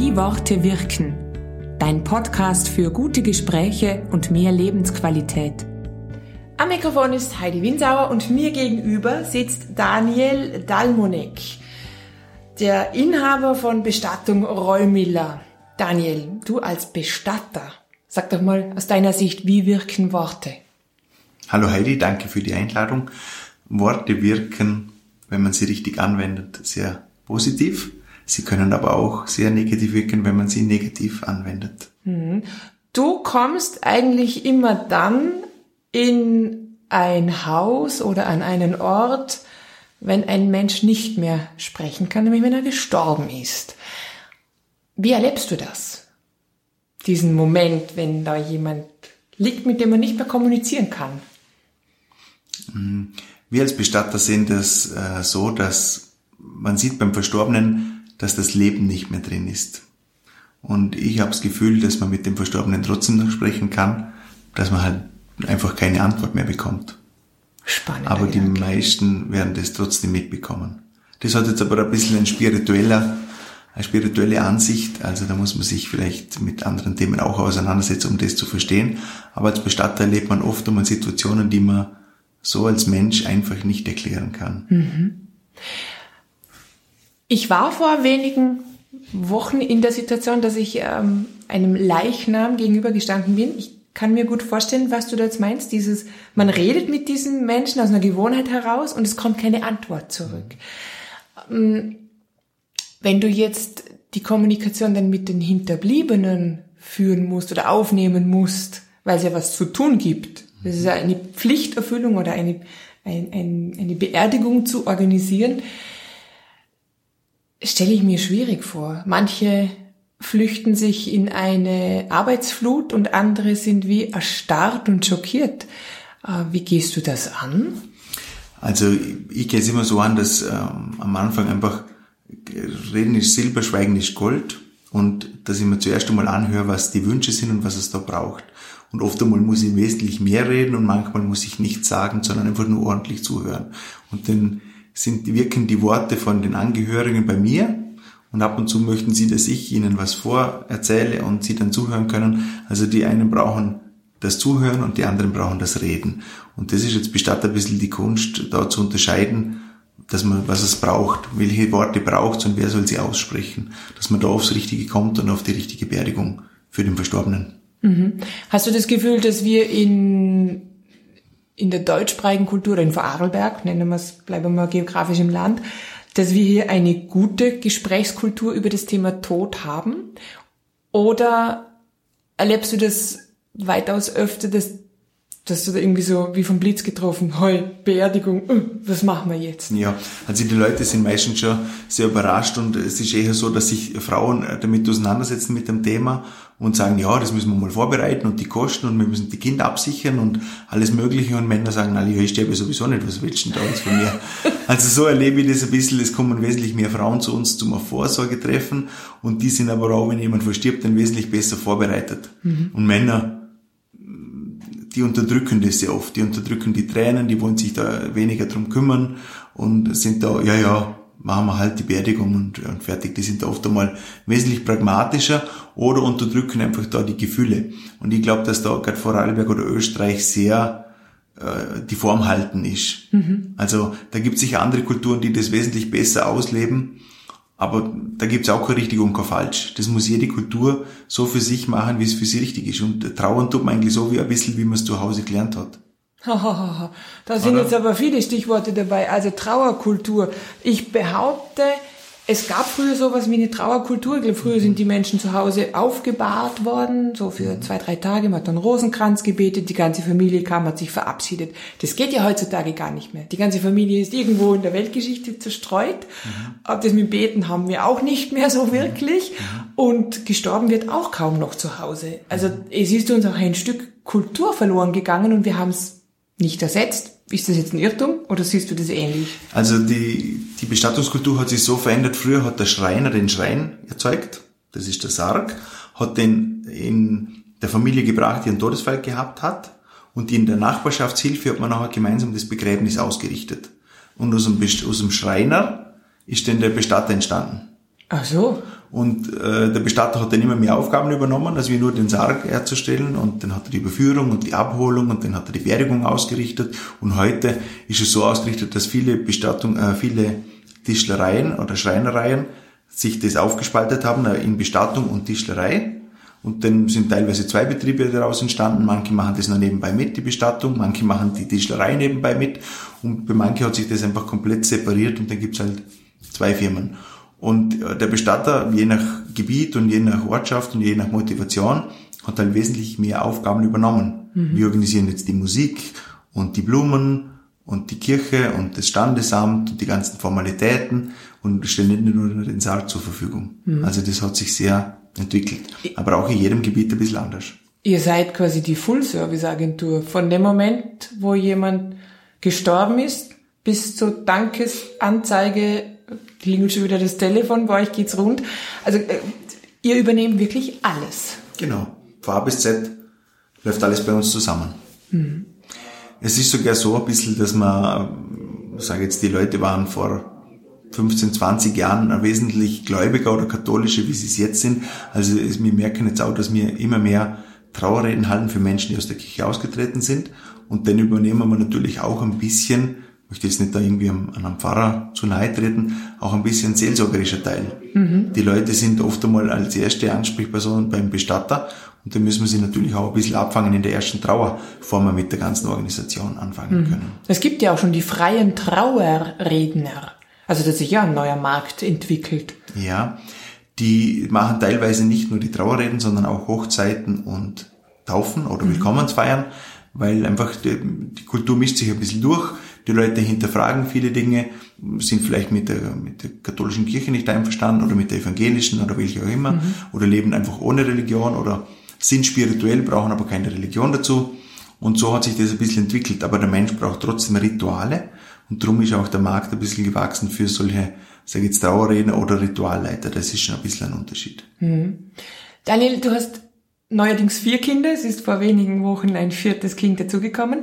Wie Worte wirken. Dein Podcast für gute Gespräche und mehr Lebensqualität. Am Mikrofon ist Heidi Winsauer und mir gegenüber sitzt Daniel Dalmonek, der Inhaber von Bestattung Reumiller. Daniel, du als Bestatter, sag doch mal aus deiner Sicht, wie wirken Worte? Hallo Heidi, danke für die Einladung. Worte wirken, wenn man sie richtig anwendet, sehr positiv. Sie können aber auch sehr negativ wirken, wenn man sie negativ anwendet. Mhm. Du kommst eigentlich immer dann in ein Haus oder an einen Ort, wenn ein Mensch nicht mehr sprechen kann, nämlich wenn er gestorben ist. Wie erlebst du das? Diesen Moment, wenn da jemand liegt, mit dem man nicht mehr kommunizieren kann? Mhm. Wir als Bestatter sehen das äh, so, dass man sieht beim Verstorbenen, dass das Leben nicht mehr drin ist. Und ich habe das Gefühl, dass man mit dem Verstorbenen trotzdem noch sprechen kann, dass man halt einfach keine Antwort mehr bekommt. Spannend. Aber die meisten werden das trotzdem mitbekommen. Das hat jetzt aber ein bisschen ein spiritueller, eine spirituelle Ansicht. Also da muss man sich vielleicht mit anderen Themen auch auseinandersetzen, um das zu verstehen. Aber als Bestatter erlebt man oft um Situationen, die man so als Mensch einfach nicht erklären kann. Mhm. Ich war vor wenigen Wochen in der Situation, dass ich ähm, einem Leichnam gegenübergestanden bin. Ich kann mir gut vorstellen, was du da jetzt meinst. Dieses, man redet mit diesen Menschen aus einer Gewohnheit heraus und es kommt keine Antwort zurück. Ähm, wenn du jetzt die Kommunikation dann mit den Hinterbliebenen führen musst oder aufnehmen musst, weil es ja was zu tun gibt. Das ist ja eine Pflichterfüllung oder eine, ein, ein, eine Beerdigung zu organisieren stelle ich mir schwierig vor. Manche flüchten sich in eine Arbeitsflut und andere sind wie erstarrt und schockiert. Äh, wie gehst du das an? Also ich gehe es immer so an, dass ähm, am Anfang einfach Reden ist Silber, Schweigen ist Gold und dass ich mir zuerst einmal anhöre, was die Wünsche sind und was es da braucht. Und oft einmal muss ich wesentlich mehr reden und manchmal muss ich nichts sagen, sondern einfach nur ordentlich zuhören. Und dann sind, wirken die Worte von den Angehörigen bei mir und ab und zu möchten sie, dass ich ihnen was vorerzähle und sie dann zuhören können. Also die einen brauchen das Zuhören und die anderen brauchen das Reden. Und das ist jetzt bestattet ein bisschen die Kunst, da zu unterscheiden, dass man, was es braucht, welche Worte braucht und wer soll sie aussprechen, dass man da aufs Richtige kommt und auf die richtige Beerdigung für den Verstorbenen. Mhm. Hast du das Gefühl, dass wir in in der deutschsprachigen Kultur, in Vorarlberg, nennen wir es, bleiben wir geografisch im Land, dass wir hier eine gute Gesprächskultur über das Thema Tod haben? Oder erlebst du das weitaus öfter, dass dass du da irgendwie so wie vom Blitz getroffen, heu, Beerdigung, uh, was machen wir jetzt? Ja, also die Leute sind meistens schon sehr überrascht und es ist eher so, dass sich Frauen damit auseinandersetzen mit dem Thema und sagen, ja, das müssen wir mal vorbereiten und die Kosten und wir müssen die Kinder absichern und alles mögliche und Männer sagen, na, ich sterbe sowieso nicht, was willst du denn da jetzt von mir? also so erlebe ich das ein bisschen, es kommen wesentlich mehr Frauen zu uns zum Vorsorgetreffen und die sind aber auch, wenn jemand verstirbt, dann wesentlich besser vorbereitet. Mhm. Und Männer die unterdrücken das sehr oft. Die unterdrücken die Tränen, die wollen sich da weniger drum kümmern und sind da, ja, ja, machen wir halt die Beerdigung und, und fertig. Die sind da oft einmal wesentlich pragmatischer oder unterdrücken einfach da die Gefühle. Und ich glaube, dass da gerade Vorarlberg oder Österreich sehr äh, die Form halten ist. Mhm. Also da gibt es sicher andere Kulturen, die das wesentlich besser ausleben. Aber da gibt's auch kein richtig und kein falsch. Das muss jede Kultur so für sich machen, wie es für sie richtig ist. Und trauern tut man eigentlich so wie ein bisschen, wie man es zu Hause gelernt hat. da sind Oder? jetzt aber viele Stichworte dabei. Also Trauerkultur. Ich behaupte, es gab früher sowas wie eine Trauerkultur. Ich glaube, früher sind die Menschen zu Hause aufgebahrt worden, so für zwei, drei Tage. Man hat dann Rosenkranz gebetet, die ganze Familie kam, hat sich verabschiedet. Das geht ja heutzutage gar nicht mehr. Die ganze Familie ist irgendwo in der Weltgeschichte zerstreut. Mhm. Das mit Beten haben wir auch nicht mehr so wirklich. Mhm. Und gestorben wird auch kaum noch zu Hause. Also es ist uns auch ein Stück Kultur verloren gegangen und wir haben es nicht ersetzt ist das jetzt ein Irrtum oder siehst du das ähnlich? Also die, die Bestattungskultur hat sich so verändert. Früher hat der Schreiner den Schrein erzeugt, das ist der Sarg, hat den in der Familie gebracht, die einen Todesfall gehabt hat und in der Nachbarschaftshilfe hat man nachher gemeinsam das Begräbnis ausgerichtet. Und aus dem, aus dem Schreiner ist dann der Bestatter entstanden. Ach so. Und äh, der Bestatter hat dann immer mehr Aufgaben übernommen, als wie nur den Sarg herzustellen. Und dann hat er die Überführung und die Abholung und dann hat er die Beerdigung ausgerichtet. Und heute ist es so ausgerichtet, dass viele Bestattung, äh, viele Tischlereien oder Schreinereien sich das aufgespaltet haben äh, in Bestattung und Tischlerei. Und dann sind teilweise zwei Betriebe daraus entstanden. Manche machen das noch nebenbei mit, die Bestattung. Manche machen die Tischlerei nebenbei mit. Und bei manchen hat sich das einfach komplett separiert und dann gibt's halt zwei Firmen. Und äh, der Bestatter, je nach Gebiet und je nach Ortschaft und je nach Motivation, hat dann wesentlich mehr Aufgaben übernommen. Mhm. Wir organisieren jetzt die Musik und die Blumen und die Kirche und das Standesamt und die ganzen Formalitäten und stellen nicht nur den Sarg zur Verfügung. Mhm. Also das hat sich sehr entwickelt. Aber auch in jedem Gebiet ein bisschen anders. Ihr seid quasi die Full-Service-Agentur. Von dem Moment, wo jemand gestorben ist, bis zur Dankesanzeige, klingelt schon wieder das Telefon, bei euch geht's rund. Also äh, ihr übernehmt wirklich alles. Genau. Von A bis Z läuft alles bei uns zusammen. Mhm. Es ist sogar so ein bisschen, dass man, sage jetzt, die Leute waren vor 15, 20 Jahren wesentlich gläubiger oder katholischer, wie sie es jetzt sind. Also wir merken jetzt auch, dass wir immer mehr Trauerreden halten für Menschen, die aus der Kirche ausgetreten sind. Und dann übernehmen wir natürlich auch ein bisschen, ich möchte jetzt nicht da irgendwie an einem Pfarrer zu nahe treten, auch ein bisschen seelsorgerischer Teil. Mhm. Die Leute sind oft einmal als erste Ansprechperson beim Bestatter und da müssen wir sie natürlich auch ein bisschen abfangen in der ersten Trauer, bevor wir mit der ganzen Organisation anfangen mhm. können. Es gibt ja auch schon die freien Trauerredner. Also dass sich ja ein neuer Markt entwickelt. Ja, die machen teilweise nicht nur die Trauerreden, sondern auch Hochzeiten und Taufen oder mhm. Willkommensfeiern, weil einfach die, die, Kultur mischt sich ein bisschen durch. Die Leute hinterfragen viele Dinge, sind vielleicht mit der, mit der katholischen Kirche nicht einverstanden oder mit der evangelischen oder welche auch immer, mhm. oder leben einfach ohne Religion oder sind spirituell, brauchen aber keine Religion dazu. Und so hat sich das ein bisschen entwickelt. Aber der Mensch braucht trotzdem Rituale. Und darum ist auch der Markt ein bisschen gewachsen für solche, sag ich jetzt, Trauerredner oder Ritualleiter. Das ist schon ein bisschen ein Unterschied. Mhm. Daniel, du hast neuerdings vier Kinder. Es ist vor wenigen Wochen ein viertes Kind dazugekommen.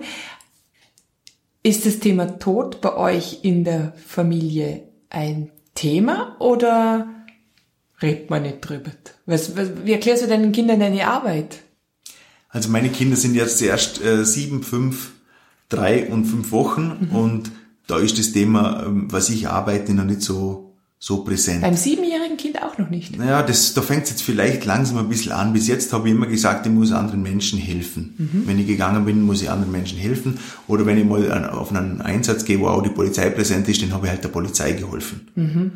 Ist das Thema Tod bei euch in der Familie ein Thema oder redet man nicht drüber? Was, was, wie erklärst du deinen Kindern deine Arbeit? Also meine Kinder sind jetzt erst äh, sieben, fünf, drei und fünf Wochen mhm. und da ist das Thema, ähm, was ich arbeite, noch nicht so, so präsent. Beim siebenjährigen Kind auch noch nicht? Naja, das, da fängt es jetzt vielleicht langsam ein bisschen an. Bis jetzt habe ich immer gesagt, ich muss anderen Menschen helfen. Mhm. Wenn ich gegangen bin, muss ich anderen Menschen helfen. Oder wenn ich mal auf einen Einsatz gehe, wo auch die Polizei präsent ist, dann habe ich halt der Polizei geholfen. Mhm.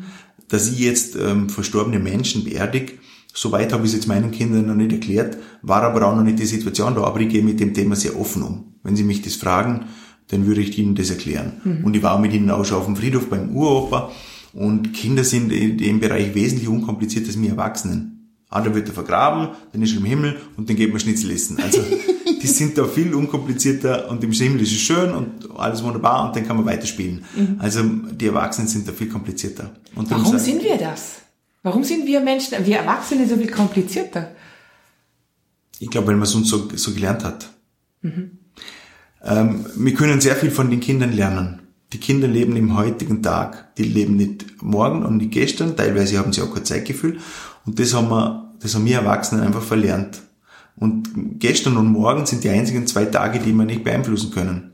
Dass ich jetzt ähm, verstorbene Menschen beerdige, Soweit habe ich es jetzt meinen Kindern noch nicht erklärt, war aber auch noch nicht die Situation da, aber ich gehe mit dem Thema sehr offen um. Wenn sie mich das fragen, dann würde ich ihnen das erklären. Mhm. Und ich war mit ihnen auch schon auf dem Friedhof beim Uropa und Kinder sind in dem Bereich wesentlich unkomplizierter als wir Erwachsenen. Ah, dann wird er vergraben, dann ist er im Himmel und dann geht man Schnitzel essen. Also die sind da viel unkomplizierter und im Himmel ist es schön und alles wunderbar und dann kann man weiterspielen. Mhm. Also die Erwachsenen sind da viel komplizierter. Warum sind wir das? Warum sind wir Menschen, wir Erwachsene so viel komplizierter? Ich glaube, weil man es uns so, so gelernt hat. Mhm. Ähm, wir können sehr viel von den Kindern lernen. Die Kinder leben im heutigen Tag. Die leben nicht morgen und nicht gestern. Teilweise haben sie auch kein Zeitgefühl. Und das haben wir, das haben wir Erwachsenen einfach verlernt. Und gestern und morgen sind die einzigen zwei Tage, die wir nicht beeinflussen können.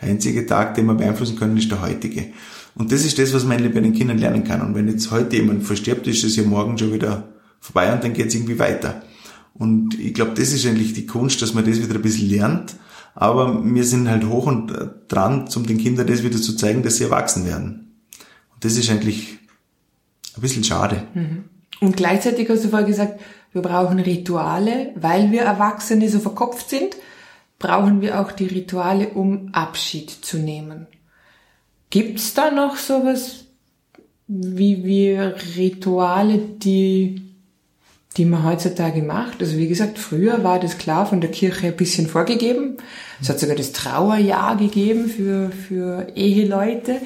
Der einzige Tag, den wir beeinflussen können, ist der heutige. Und das ist das, was man bei den Kindern lernen kann. Und wenn jetzt heute jemand verstirbt, ist es ja morgen schon wieder vorbei und dann geht es irgendwie weiter. Und ich glaube, das ist eigentlich die Kunst, dass man das wieder ein bisschen lernt aber wir sind halt hoch und dran, um den Kindern das wieder zu zeigen, dass sie erwachsen werden. Und das ist eigentlich ein bisschen schade. Mhm. Und gleichzeitig hast du vorher gesagt, wir brauchen Rituale, weil wir Erwachsene so verkopft sind, brauchen wir auch die Rituale, um Abschied zu nehmen. Gibt's da noch sowas wie wir Rituale, die die man heutzutage macht. Also wie gesagt, früher war das klar von der Kirche ein bisschen vorgegeben. Es hat sogar das Trauerjahr gegeben für, für Eheleute.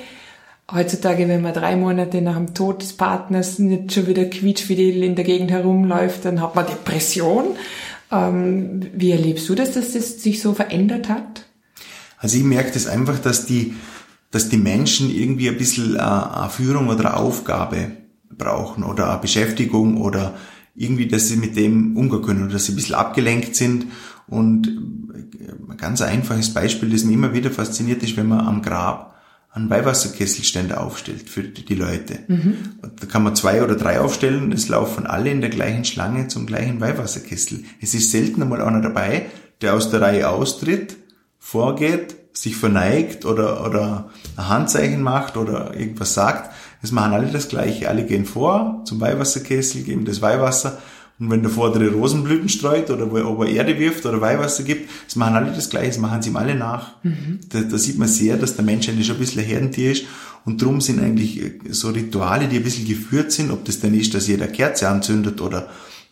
Heutzutage, wenn man drei Monate nach dem Tod des Partners nicht schon wieder quietschfidel in der Gegend herumläuft, dann hat man Depression. Ähm, wie erlebst du das, dass das sich so verändert hat? Also ich merke das einfach, dass die, dass die Menschen irgendwie ein bisschen eine Führung oder eine Aufgabe brauchen oder eine Beschäftigung oder irgendwie, dass sie mit dem umgehen können oder dass sie ein bisschen abgelenkt sind. Und ein ganz einfaches Beispiel, das mir immer wieder fasziniert ist, wenn man am Grab einen Weihwasserkesselständer aufstellt für die Leute. Mhm. Da kann man zwei oder drei aufstellen, es laufen alle in der gleichen Schlange zum gleichen Weihwasserkessel. Es ist selten einmal einer dabei, der aus der Reihe austritt, vorgeht, sich verneigt oder, oder ein Handzeichen macht oder irgendwas sagt. Es machen alle das Gleiche. Alle gehen vor zum Weihwasserkessel, geben das Weihwasser und wenn der vordere Rosenblüten streut oder wo er, ob er Erde wirft oder Weihwasser gibt, das machen alle das Gleiche, das machen sie ihm alle nach. Mhm. Da, da, sieht man sehr, dass der Mensch eigentlich schon ein bisschen ein Herdentier ist und drum sind eigentlich äh, so Rituale, die ein bisschen geführt sind, ob das denn ist, dass jeder Kerze anzündet oder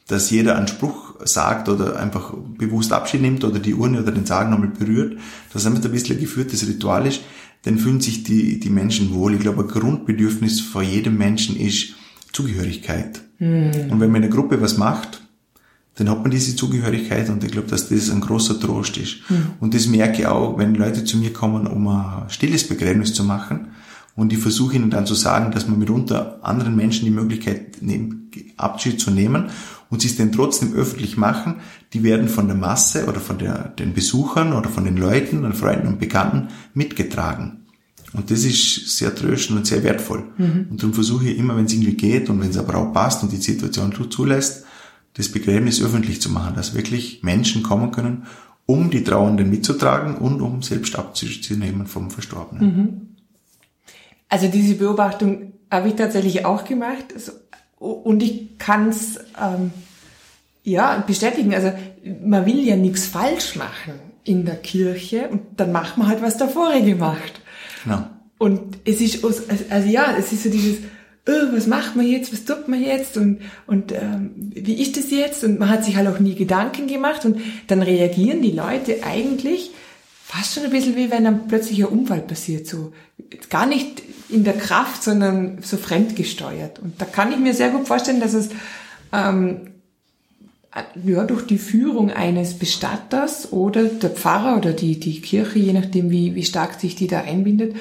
dass jeder einen Spruch sagt oder einfach bewusst Abschied nimmt oder die Urne oder den Sarg nochmal berührt, dass einfach ein bisschen ein geführtes Ritual ist, dann fühlen sich die, die Menschen wohl. Ich glaube, ein Grundbedürfnis vor jedem Menschen ist Zugehörigkeit. Mhm. Und wenn man in einer Gruppe was macht, dann hat man diese Zugehörigkeit und ich glaube, dass das ein großer Trost ist. Mhm. Und das merke ich auch, wenn Leute zu mir kommen, um ein stilles Begräbnis zu machen, und ich versuche ihnen dann zu sagen, dass man mitunter anderen Menschen die Möglichkeit nimmt, Abschied zu nehmen und sie es dann trotzdem öffentlich machen, die werden von der Masse oder von der, den Besuchern oder von den Leuten und Freunden und Bekannten mitgetragen. Und das ist sehr tröstend und sehr wertvoll. Mhm. Und darum versuche ich immer, wenn es irgendwie geht und wenn es aber auch passt und die Situation zulässt, das Begräbnis öffentlich zu machen, dass wirklich Menschen kommen können, um die Trauernden mitzutragen und um selbst Abschied zu nehmen vom Verstorbenen. Mhm. Also diese Beobachtung habe ich tatsächlich auch gemacht und ich kann es ähm, ja bestätigen. Also man will ja nichts falsch machen in der Kirche und dann macht man halt was der Vorige macht. Genau. Und es ist also ja, es ist so dieses oh, was macht man jetzt, was tut man jetzt und, und ähm, wie ist das jetzt? Und man hat sich halt auch nie Gedanken gemacht und dann reagieren die Leute eigentlich fast schon ein bisschen wie wenn dann plötzlich ein Unfall passiert, so gar nicht in der Kraft, sondern so fremdgesteuert. Und da kann ich mir sehr gut vorstellen, dass es ähm, ja, durch die Führung eines Bestatters oder der Pfarrer oder die, die Kirche, je nachdem wie, wie stark sich die da einbindet,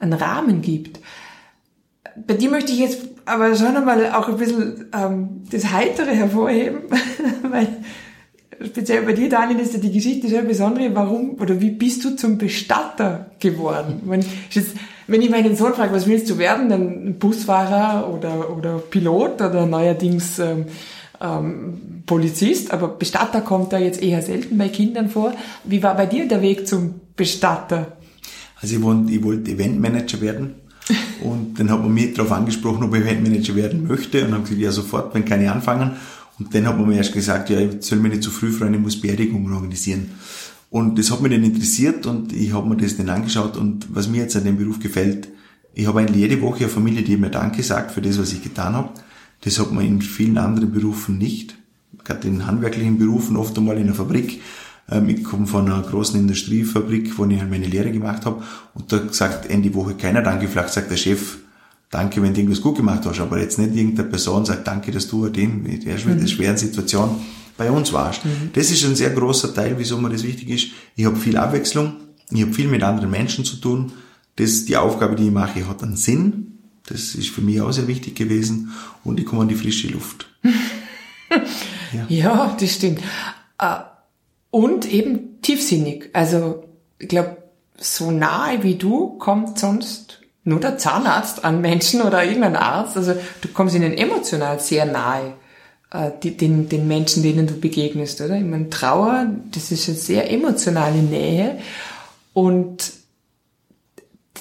einen Rahmen gibt. Bei dir möchte ich jetzt aber schon einmal auch ein bisschen ähm, das Heitere hervorheben, weil speziell bei dir, Daniel, ist ja die Geschichte sehr besondere. Warum oder wie bist du zum Bestatter geworden? Wenn, jetzt, wenn ich meinen Sohn frage, was willst du werden, dann Busfahrer oder, oder Pilot oder neuerdings ähm, ähm, Polizist, aber Bestatter kommt da jetzt eher selten bei Kindern vor. Wie war bei dir der Weg zum Bestatter? Also ich wollte, ich wollte Eventmanager werden. Und dann hat man mich darauf angesprochen, ob ich Eventmanager werden möchte. Und dann gesagt, ja sofort, wenn kann ich anfangen. Und dann hat man mir erst gesagt, ja, ich soll mich nicht zu früh freuen, ich muss Beerdigungen organisieren. Und das hat mich dann interessiert und ich habe mir das dann angeschaut und was mir jetzt an dem Beruf gefällt, ich habe eigentlich jede Woche eine Familie, die mir Danke sagt für das, was ich getan habe. Das hat man in vielen anderen Berufen nicht. Gerade in handwerklichen Berufen, oft einmal in einer Fabrik. Ähm, ich komme von einer großen Industriefabrik, wo ich halt meine Lehre gemacht habe. Und da sagt Ende Woche keiner Danke. Vielleicht sagt der Chef, danke, wenn du irgendwas gut gemacht hast, aber jetzt nicht irgendeine Person sagt, danke, dass du in der mhm. schweren Situation bei uns warst. Mhm. Das ist ein sehr großer Teil, wieso mir das wichtig ist. Ich habe viel Abwechslung, ich habe viel mit anderen Menschen zu tun. Das, die Aufgabe, die ich mache, hat einen Sinn. Das ist für mich auch sehr wichtig gewesen. Und ich komme an die frische Luft. ja. ja, das stimmt. Äh, und eben tiefsinnig. Also, ich glaube, so nahe wie du kommt sonst nur der Zahnarzt an Menschen oder irgendein Arzt. Also du kommst ihnen emotional sehr nahe, äh, die, den, den Menschen, denen du begegnest, oder? Ich meine, Trauer, das ist eine sehr emotionale Nähe und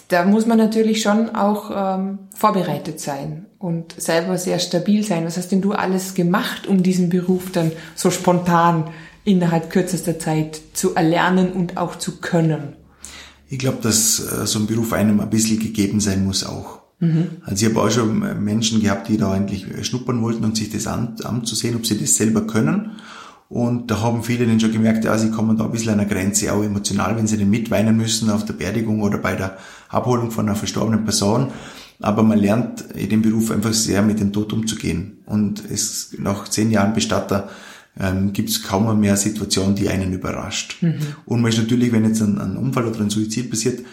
da muss man natürlich schon auch ähm, vorbereitet sein und selber sehr stabil sein. Was hast denn du alles gemacht, um diesen Beruf dann so spontan innerhalb kürzester Zeit zu erlernen und auch zu können? Ich glaube, dass äh, so ein Beruf einem ein bisschen gegeben sein muss auch. Mhm. Also ich habe auch schon Menschen gehabt, die da eigentlich schnuppern wollten und sich das an, anzusehen, ob sie das selber können. Und da haben viele dann schon gemerkt, ja, sie kommen da ein bisschen an der Grenze, auch emotional, wenn sie dann mitweinen müssen auf der Beerdigung oder bei der Abholung von einer verstorbenen Person. Aber man lernt in dem Beruf einfach sehr mit dem Tod umzugehen. Und es, nach zehn Jahren Bestatter ähm, gibt es kaum mehr Situationen, die einen überrascht. Mhm. Und man ist natürlich, wenn jetzt ein, ein Unfall oder ein Suizid passiert,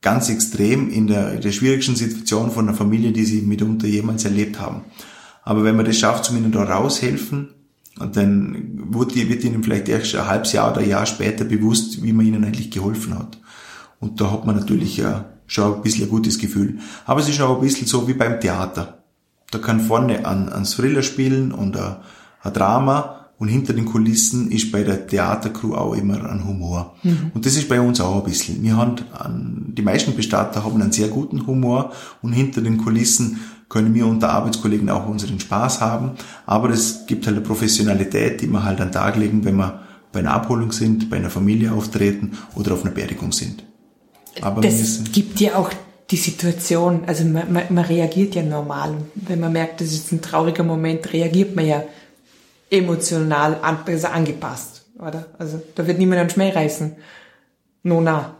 ganz extrem in der, in der schwierigsten Situation von einer Familie, die sie mitunter jemals erlebt haben. Aber wenn man das schafft, zum ihnen da raushelfen, und dann wird, wird ihnen vielleicht erst ein halbes Jahr oder ein Jahr später bewusst, wie man ihnen eigentlich geholfen hat. Und da hat man natürlich ja schon ein bisschen ein gutes Gefühl. Aber es ist auch ein bisschen so wie beim Theater. Da kann vorne ein, ein Thriller spielen und ein, ein Drama und hinter den Kulissen ist bei der Theatercrew auch immer ein Humor. Mhm. Und das ist bei uns auch ein bisschen. Wir haben, die meisten Bestatter haben einen sehr guten Humor und hinter den Kulissen können wir unter Arbeitskollegen auch unseren Spaß haben. Aber es gibt halt eine Professionalität, die wir halt an den Tag legen, wenn wir bei einer Abholung sind, bei einer Familie auftreten oder auf einer Beerdigung sind. Aber das gibt ja auch die Situation, also man, man, man reagiert ja normal. Wenn man merkt, das ist ein trauriger Moment, reagiert man ja emotional an, also angepasst, oder? Also da wird niemand einen Schmäh reißen. No, na.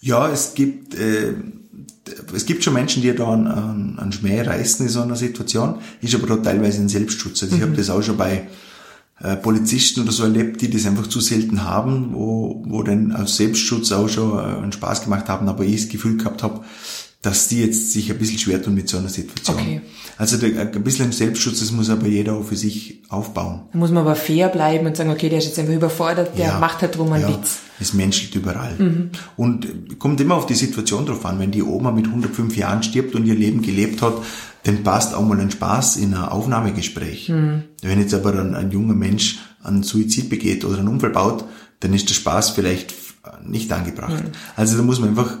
Ja, es gibt, äh, es gibt schon Menschen, die da einen, einen Schmäh reißen in so einer Situation, ist aber da teilweise ein Selbstschutz. Also ich mhm. habe das auch schon bei äh, Polizisten oder so erlebt, die das einfach zu selten haben, wo, wo dann aus Selbstschutz auch schon äh, einen Spaß gemacht haben, aber ich das Gefühl gehabt habe, dass die jetzt sich ein bisschen schwer tun mit so einer Situation. Okay. Also der, ein bisschen Selbstschutz, das muss aber jeder auch für sich aufbauen. Da muss man aber fair bleiben und sagen, okay, der ist jetzt einfach überfordert, der ja, macht halt drum einen ja, Witz. Es menschelt überall. Mhm. Und kommt immer auf die Situation drauf an. Wenn die Oma mit 105 Jahren stirbt und ihr Leben gelebt hat, dann passt auch mal ein Spaß in ein Aufnahmegespräch. Mhm. Wenn jetzt aber ein, ein junger Mensch einen Suizid begeht oder einen Unfall baut, dann ist der Spaß vielleicht nicht angebracht. Mhm. Also da muss man einfach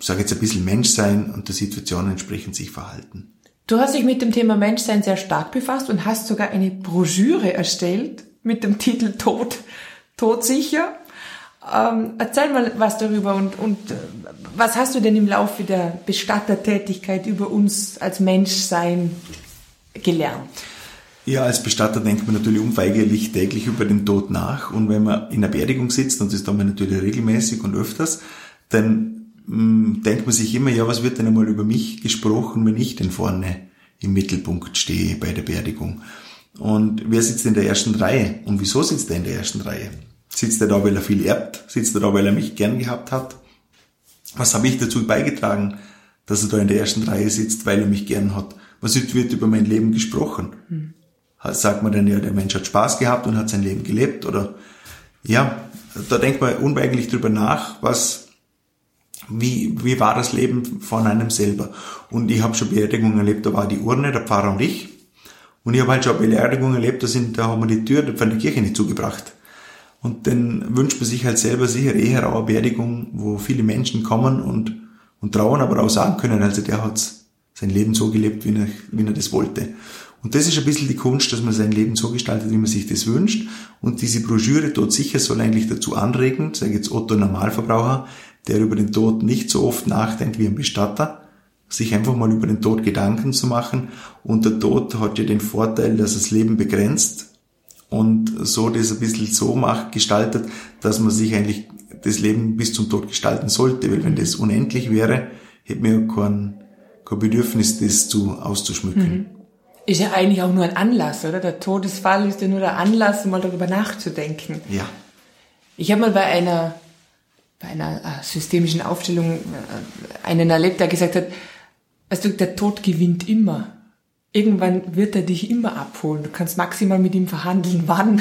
sage jetzt ein bisschen Mensch sein und der Situation entsprechend sich verhalten. Du hast dich mit dem Thema Menschsein sehr stark befasst und hast sogar eine Broschüre erstellt mit dem Titel Tod, Todsicher. Ähm, erzähl mal was darüber und, und äh, was hast du denn im Laufe der Bestattertätigkeit über uns als Menschsein gelernt? Ja, als Bestatter denkt man natürlich unweigerlich täglich über den Tod nach und wenn man in der Beerdigung sitzt, und das tun wir natürlich regelmäßig und öfters, dann hm, denkt man sich immer, ja, was wird denn einmal über mich gesprochen, wenn ich denn vorne im Mittelpunkt stehe bei der Beerdigung? Und wer sitzt in der ersten Reihe? Und wieso sitzt er in der ersten Reihe? Sitzt er da, weil er viel erbt? Sitzt er da, weil er mich gern gehabt hat? Was habe ich dazu beigetragen, dass er da in der ersten Reihe sitzt, weil er mich gern hat? Was wird über mein Leben gesprochen? Mhm. Sagt man dann ja, der Mensch hat Spaß gehabt und hat sein Leben gelebt? Oder ja, da denkt man unweigerlich drüber nach, was wie, wie war das Leben von einem selber. Und ich habe schon Beerdigungen erlebt, da war die Urne, der Pfarrer und ich. Und ich habe halt schon Beerdigungen erlebt, da, sind, da haben wir die Tür von der Kirche nicht zugebracht. Und dann wünscht man sich halt selber sicher eher auch eine Beerdigung, wo viele Menschen kommen und, und trauen, aber auch sagen können, also der hat sein Leben so gelebt, wie er, wie er das wollte. Und das ist ein bisschen die Kunst, dass man sein Leben so gestaltet, wie man sich das wünscht. Und diese Broschüre dort sicher soll eigentlich dazu anregen, sage jetzt Otto Normalverbraucher, der über den Tod nicht so oft nachdenkt wie ein Bestatter, sich einfach mal über den Tod Gedanken zu machen. Und der Tod hat ja den Vorteil, dass das Leben begrenzt und so das ein bisschen so macht, gestaltet, dass man sich eigentlich das Leben bis zum Tod gestalten sollte. Weil wenn das unendlich wäre, hätte man ja kein, kein Bedürfnis, das zu, auszuschmücken. Mhm. Ist ja eigentlich auch nur ein Anlass, oder? Der Todesfall ist ja nur der Anlass, mal darüber nachzudenken. Ja. Ich habe mal bei einer bei einer äh, systemischen Aufstellung äh, einen erlebt, der gesagt hat, weißt du, der Tod gewinnt immer. Irgendwann wird er dich immer abholen. Du kannst maximal mit ihm verhandeln, wann.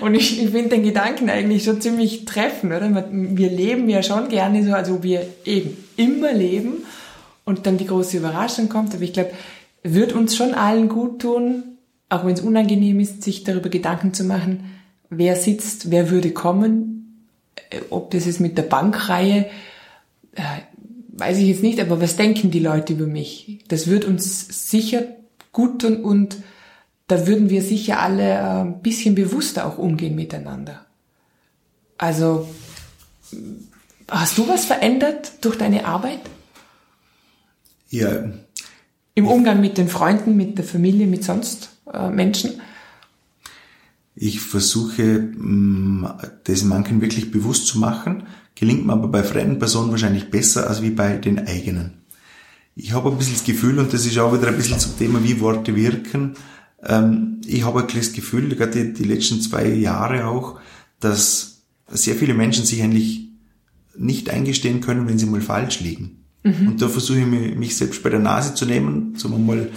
Und ich, ich finde den Gedanken eigentlich schon ziemlich treffend, oder? Wir leben ja schon gerne so, also wir eben immer leben und dann die große Überraschung kommt. Aber ich glaube, wird uns schon allen gut tun, auch wenn es unangenehm ist, sich darüber Gedanken zu machen, wer sitzt, wer würde kommen, ob das ist mit der Bankreihe, äh, weiß ich jetzt nicht, aber was denken die Leute über mich? Das wird uns sicher gut tun und da würden wir sicher alle äh, ein bisschen bewusster auch umgehen miteinander. Also, hast du was verändert durch deine Arbeit? Ja. Im Umgang mit den Freunden, mit der Familie, mit sonst äh, Menschen? Ich versuche, mm, das manchen wirklich bewusst zu machen, gelingt mir aber bei fremden Personen wahrscheinlich besser als wie bei den eigenen. Ich habe ein bisschen das Gefühl, und das ist auch wieder ein bisschen zum Thema, wie Worte wirken, ähm, ich habe ein das Gefühl, gerade die letzten zwei Jahre auch, dass sehr viele Menschen sich eigentlich nicht eingestehen können, wenn sie mal falsch liegen. Mhm. Und da versuche ich mich selbst bei der Nase zu nehmen, so mal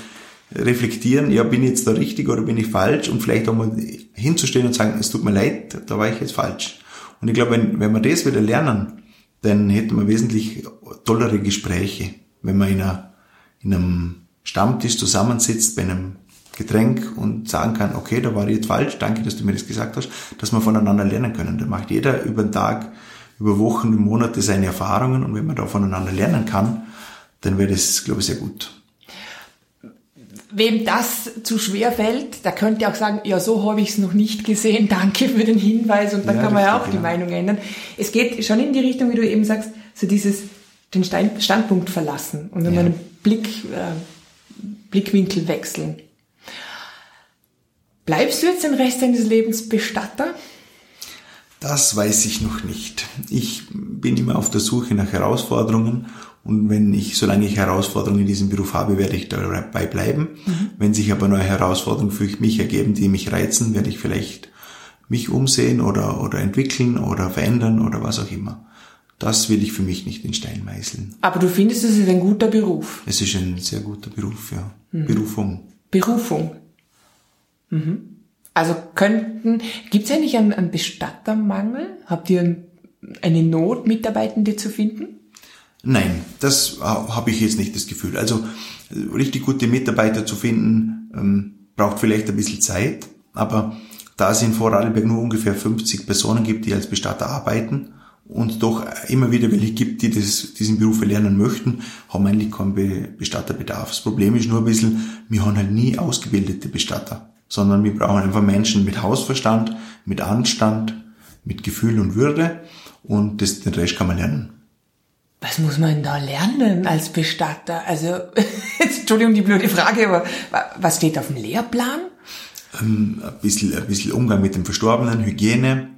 reflektieren, ja, bin ich jetzt da richtig oder bin ich falsch und vielleicht auch mal hinzustehen und sagen, es tut mir leid, da war ich jetzt falsch. Und ich glaube, wenn, wenn wir das wieder lernen, dann hätten wir wesentlich tollere Gespräche, wenn man in, einer, in einem Stammtisch zusammensitzt, bei einem Getränk und sagen kann, okay, da war ich jetzt falsch, danke, dass du mir das gesagt hast, dass wir voneinander lernen können. Da macht jeder über den Tag, über Wochen, über Monate seine Erfahrungen und wenn man da voneinander lernen kann, dann wäre das, glaube ich, sehr gut. Wem das zu schwer fällt, der könnte auch sagen, ja, so habe ich es noch nicht gesehen, danke für den Hinweis und dann ja, kann man ja auch die ja. Meinung ändern. Es geht schon in die Richtung, wie du eben sagst, so dieses den Standpunkt verlassen und ja. einen Blick, äh, Blickwinkel wechseln. Bleibst du jetzt den Rest deines Lebens Bestatter? Das weiß ich noch nicht. Ich bin immer auf der Suche nach Herausforderungen und wenn ich, solange ich Herausforderungen in diesem Beruf habe, werde ich dabei bleiben. Mhm. Wenn sich aber neue Herausforderungen für mich ergeben, die mich reizen, werde ich vielleicht mich umsehen oder, oder entwickeln oder verändern oder was auch immer. Das will ich für mich nicht in Stein meißeln. Aber du findest, es ist ein guter Beruf? Es ist ein sehr guter Beruf, ja. Mhm. Berufung. Berufung. Mhm. Also könnten, gibt es eigentlich einen, einen Bestattermangel? Habt ihr eine Not, Mitarbeitende zu finden? Nein, das habe ich jetzt nicht das Gefühl. Also richtig gute Mitarbeiter zu finden, ähm, braucht vielleicht ein bisschen Zeit, aber da es in Vorarlberg nur ungefähr 50 Personen gibt, die als Bestatter arbeiten und doch immer wieder welche gibt, die das, diesen Beruf erlernen möchten, haben wir eigentlich keinen Bestatterbedarf. Das Problem ist nur ein bisschen, wir haben halt nie ausgebildete Bestatter sondern wir brauchen einfach Menschen mit Hausverstand, mit Anstand, mit Gefühl und Würde und das, den Rest kann man lernen. Was muss man da lernen als Bestatter? Also, Entschuldigung die blöde Frage, aber was steht auf dem Lehrplan? Ähm, ein, bisschen, ein bisschen Umgang mit dem Verstorbenen, Hygiene,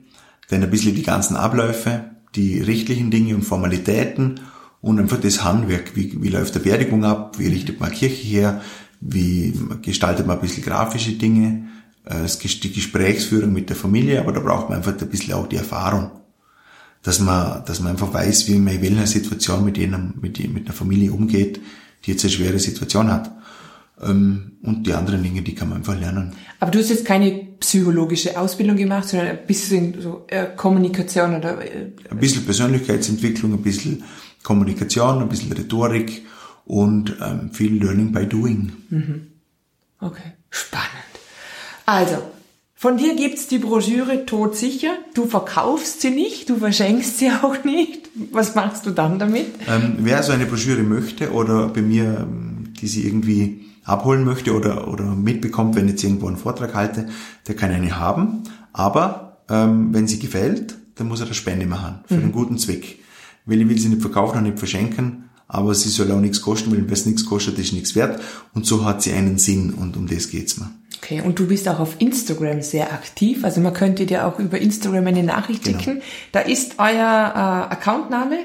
dann ein bisschen die ganzen Abläufe, die rechtlichen Dinge und Formalitäten und einfach das Handwerk. Wie, wie läuft der Beerdigung ab? Wie richtet man Kirche her? wie gestaltet man ein bisschen grafische Dinge, äh, die Gesprächsführung mit der Familie, aber da braucht man einfach ein bisschen auch die Erfahrung, dass man, dass man einfach weiß, wie man in welcher Situation mit, jenem, mit, mit einer Familie umgeht, die jetzt eine schwere Situation hat. Ähm, und die anderen Dinge, die kann man einfach lernen. Aber du hast jetzt keine psychologische Ausbildung gemacht, sondern ein bisschen so äh, Kommunikation oder... Äh, ein bisschen Persönlichkeitsentwicklung, ein bisschen Kommunikation, ein bisschen Rhetorik und ähm, viel Learning by Doing. Mhm. Okay, spannend. Also, von dir gibt's die Broschüre todsicher. Du verkaufst sie nicht, du verschenkst sie auch nicht. Was machst du dann damit? Ähm, wer so eine Broschüre möchte oder bei mir, ähm, die sie irgendwie abholen möchte oder, oder mitbekommt, wenn ich jetzt irgendwo einen Vortrag halte, der kann eine haben. Aber ähm, wenn sie gefällt, dann muss er eine Spende machen für mhm. einen guten Zweck. Weil ich will sie nicht verkaufen und nicht verschenken aber sie soll auch nichts kosten, weil wenn es nichts kostet, ist nichts wert. Und so hat sie einen Sinn und um das geht's mir. Okay, und du bist auch auf Instagram sehr aktiv. Also man könnte dir auch über Instagram eine Nachricht genau. schicken. Da ist euer äh, Accountname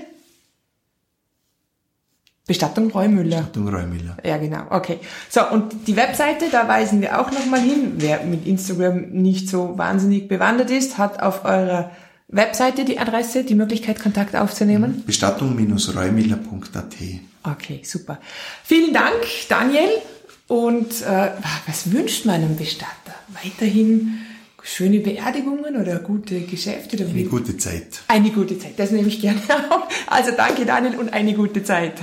Bestattung Reumüller. Bestattung Reumüller. Ja, genau. Okay. So, und die Webseite, da weisen wir auch nochmal hin. Wer mit Instagram nicht so wahnsinnig bewandert ist, hat auf eurer Webseite die Adresse, die Möglichkeit, Kontakt aufzunehmen? Bestattung-reumiller.at. Okay, super. Vielen Dank, Daniel. Und äh, was wünscht man einem Bestatter? Weiterhin schöne Beerdigungen oder gute Geschäfte? Oder eine gute Zeit. Eine gute Zeit, das nehme ich gerne auf. Also danke, Daniel, und eine gute Zeit.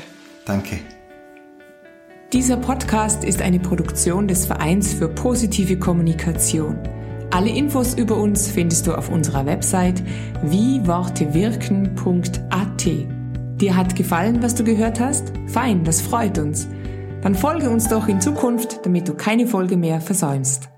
Danke. Dieser Podcast ist eine Produktion des Vereins für positive Kommunikation. Alle Infos über uns findest du auf unserer Website wiewortewirken.at. Dir hat gefallen, was du gehört hast? Fein, das freut uns. Dann folge uns doch in Zukunft, damit du keine Folge mehr versäumst.